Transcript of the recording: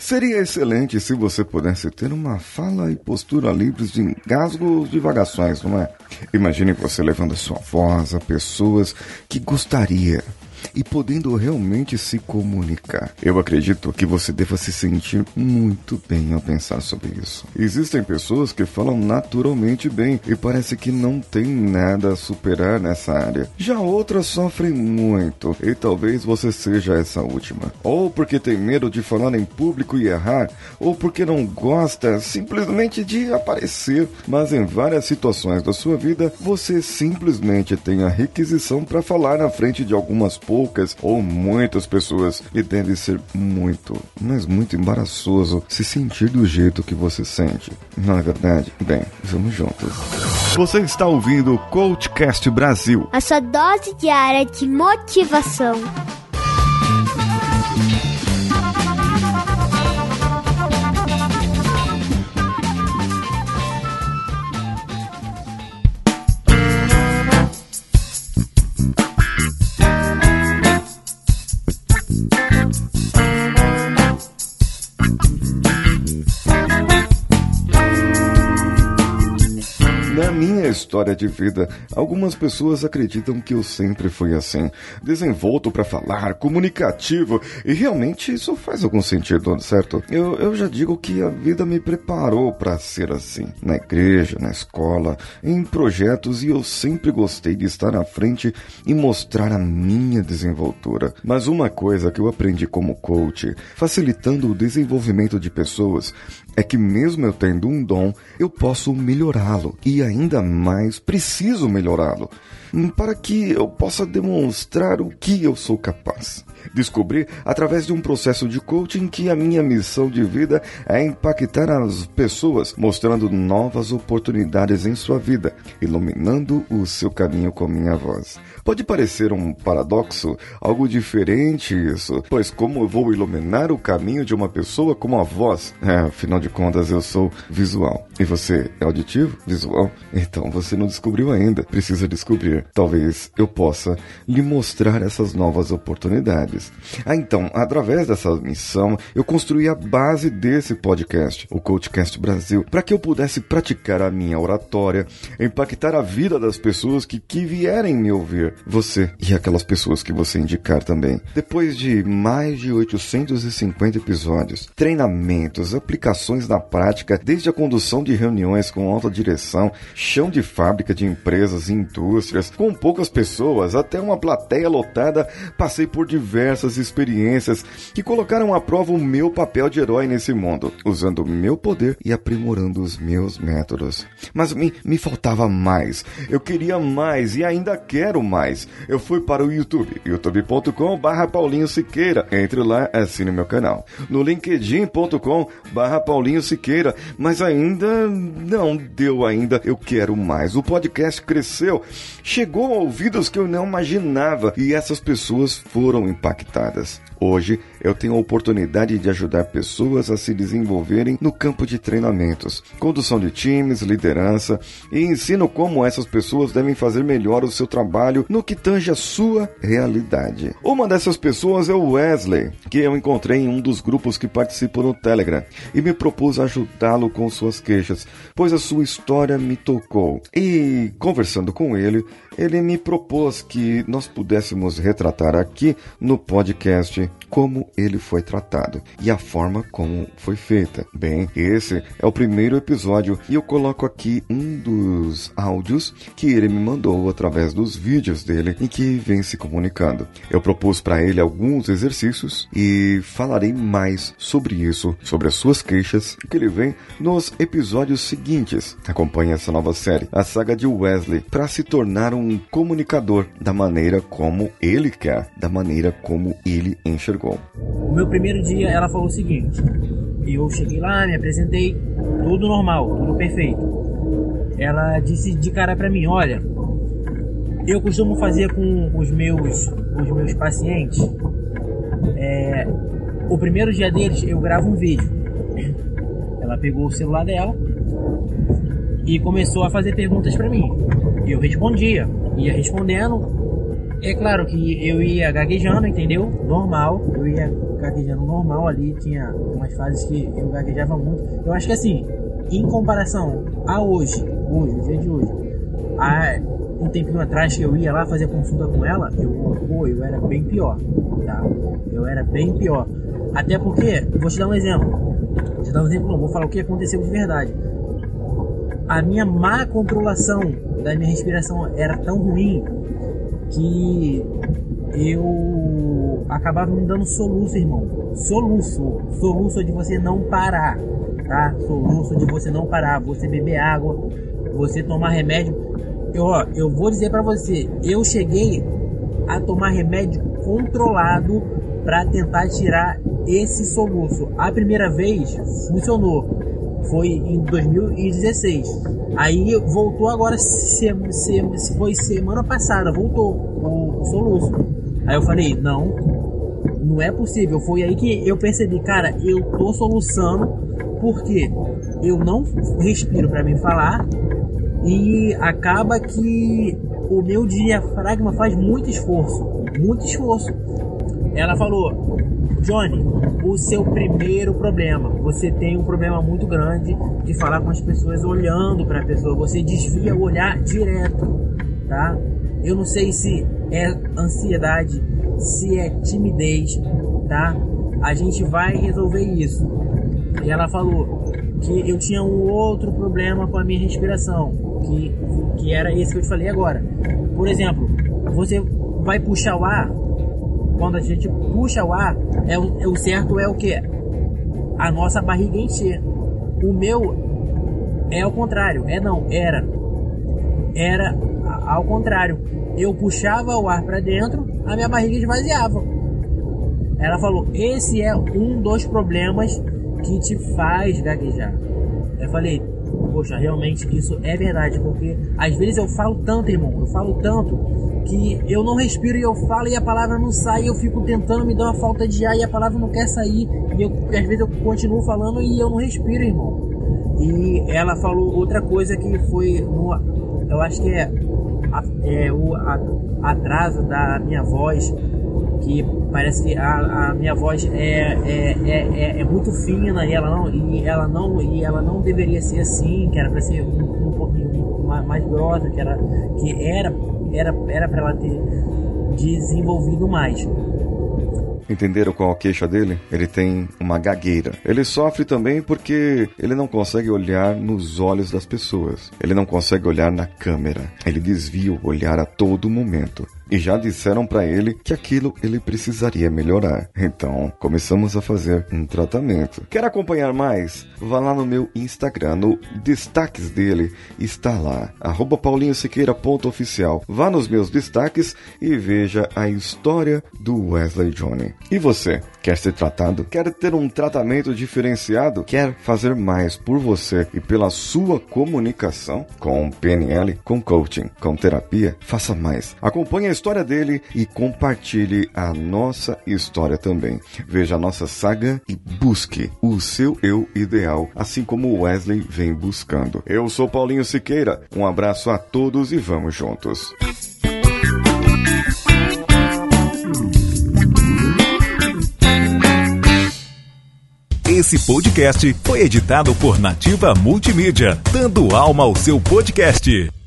Seria excelente se você pudesse ter uma fala e postura livres de engasgos e divagações, não é? Imagine você levando a sua voz a pessoas que gostaria e podendo realmente se comunicar. Eu acredito que você deva se sentir muito bem ao pensar sobre isso. Existem pessoas que falam naturalmente bem e parece que não tem nada a superar nessa área. Já outras sofrem muito e talvez você seja essa última. Ou porque tem medo de falar em público e errar, ou porque não gosta simplesmente de aparecer. Mas em várias situações da sua vida, você simplesmente tem a requisição para falar na frente de algumas poucas ou muitas pessoas e deve ser muito, mas muito embaraçoso se sentir do jeito que você sente. Não é verdade? Bem, vamos juntos. Você está ouvindo o Coachcast Brasil. A sua dose diária de motivação. História de vida, algumas pessoas acreditam que eu sempre fui assim, desenvolto para falar, comunicativo, e realmente isso faz algum sentido, certo? Eu, eu já digo que a vida me preparou para ser assim, na igreja, na escola, em projetos, e eu sempre gostei de estar à frente e mostrar a minha desenvoltura. Mas uma coisa que eu aprendi como coach, facilitando o desenvolvimento de pessoas, é que mesmo eu tendo um dom, eu posso melhorá-lo e ainda mais preciso melhorá-lo para que eu possa demonstrar o que eu sou capaz. Descobri através de um processo de coaching que a minha missão de vida é impactar as pessoas, mostrando novas oportunidades em sua vida, iluminando o seu caminho com minha voz. Pode parecer um paradoxo, algo diferente isso, pois como eu vou iluminar o caminho de uma pessoa com a voz? É, afinal de contas eu sou visual. E você é auditivo? Visual? Então você não descobriu ainda, precisa descobrir. Talvez eu possa lhe mostrar essas novas oportunidades. Ah, então, através dessa missão, eu construí a base desse podcast, o Coachcast Brasil, para que eu pudesse praticar a minha oratória, impactar a vida das pessoas que, que vierem me ouvir, você e aquelas pessoas que você indicar também. Depois de mais de 850 episódios, treinamentos, aplicações na prática, desde a condução de reuniões com alta direção, chão de fábrica de empresas e indústrias, com poucas pessoas, até uma plateia lotada, passei por diversas experiências que colocaram à prova o meu papel de herói nesse mundo, usando o meu poder e aprimorando os meus métodos. Mas me, me faltava mais. Eu queria mais e ainda quero mais. Eu fui para o YouTube, youtube.com Paulinho Siqueira. Entre lá, assine meu canal. No linkedin.com Paulinho Siqueira. Mas ainda não deu ainda. Eu quero mais. O podcast cresceu. Chegou a ouvidos que eu não imaginava e essas pessoas foram impactadas. Hoje eu tenho a oportunidade de ajudar pessoas a se desenvolverem no campo de treinamentos, condução de times, liderança e ensino como essas pessoas devem fazer melhor o seu trabalho no que tange a sua realidade. Uma dessas pessoas é o Wesley, que eu encontrei em um dos grupos que participo no Telegram e me propus ajudá-lo com suas queixas, pois a sua história me tocou. E conversando com ele, ele me propôs que nós pudéssemos retratar aqui no podcast como ele foi tratado e a forma como foi feita. Bem, esse é o primeiro episódio e eu coloco aqui um dos áudios que ele me mandou através dos vídeos dele em que vem se comunicando. Eu propus para ele alguns exercícios e falarei mais sobre isso, sobre as suas queixas, que ele vem nos episódios seguintes. Acompanhe essa nova série, a saga de Wesley, para se tornar um comunicador da maneira como ele quer, da maneira como ele enxergou. O meu primeiro dia, ela falou o seguinte: eu cheguei lá, me apresentei, tudo normal, tudo perfeito. Ela disse de cara para mim: olha, eu costumo fazer com os meus, os meus pacientes. É, o primeiro dia deles, eu gravo um vídeo. Ela pegou o celular dela e começou a fazer perguntas para mim. Eu respondia, ia respondendo É claro que eu ia gaguejando, entendeu? Normal, eu ia gaguejando normal ali, tinha umas fases que eu gaguejava muito. Eu acho que assim, em comparação a hoje, hoje, o dia de hoje, a, um tempinho atrás que eu ia lá fazer consulta com ela, eu, pô, eu era bem pior, tá? Eu era bem pior. Até porque, vou te dar um exemplo. Vou te dar um exemplo, não, vou falar o que aconteceu de verdade. A minha má controlação da minha respiração era tão ruim que eu acabava me dando soluço, irmão. Soluço. Soluço de você não parar, tá? Soluço de você não parar, você beber água, você tomar remédio. Eu, ó, eu vou dizer para você, eu cheguei a tomar remédio controlado para tentar tirar esse soluço. A primeira vez funcionou, foi em 2016. Aí voltou agora, se, se, se foi semana passada, voltou o, o soluço. Aí eu falei, não, não é possível. Foi aí que eu percebi, cara, eu tô soluçando porque eu não respiro para me falar e acaba que o meu diafragma faz muito esforço, muito esforço. Ela falou, Johnny, o seu primeiro problema, você tem um problema muito grande de falar com as pessoas olhando para a pessoa, você desvia o olhar direto, tá? Eu não sei se é ansiedade, se é timidez, tá? A gente vai resolver isso. E ela falou que eu tinha um outro problema com a minha respiração, que, que era esse que eu te falei agora. Por exemplo, você vai puxar o ar, quando a gente puxa o ar, é o, é o certo é o que? A nossa barriga encher. O meu é ao contrário, é não, era. Era ao contrário. Eu puxava o ar para dentro, a minha barriga esvaziava. Ela falou: esse é um dos problemas que te faz gaguejar. Eu falei, poxa, realmente isso é verdade, porque às vezes eu falo tanto, irmão, eu falo tanto que eu não respiro e eu falo e a palavra não sai, eu fico tentando me dar uma falta de ar e a palavra não quer sair, e eu, às vezes eu continuo falando e eu não respiro, irmão. E ela falou outra coisa que foi no, eu acho que é, é o a, atraso da minha voz que parece que a, a minha voz é, é, é, é, muito fina e ela não e ela não e ela não deveria ser assim que era para ser um, um pouquinho mais, grossa que era que era era era para ela ter desenvolvido mais Entenderam qual a queixa dele? Ele tem uma gagueira. Ele sofre também porque ele não consegue olhar nos olhos das pessoas. Ele não consegue olhar na câmera. Ele desvia o olhar a todo momento e já disseram para ele que aquilo ele precisaria melhorar. Então, começamos a fazer um tratamento. Quer acompanhar mais? Vá lá no meu Instagram, no destaques dele, está lá, paulinhosiqueira.oficial. Vá nos meus destaques e veja a história do Wesley Johnny. E você, quer ser tratado? Quer ter um tratamento diferenciado? Quer fazer mais por você e pela sua comunicação? Com PNL, com coaching, com terapia? Faça mais. Acompanhe a história dele e compartilhe a nossa história também. Veja a nossa saga e busque o seu eu ideal, assim como Wesley vem buscando. Eu sou Paulinho Siqueira, um abraço a todos e vamos juntos. Esse podcast foi editado por Nativa Multimídia, dando alma ao seu podcast.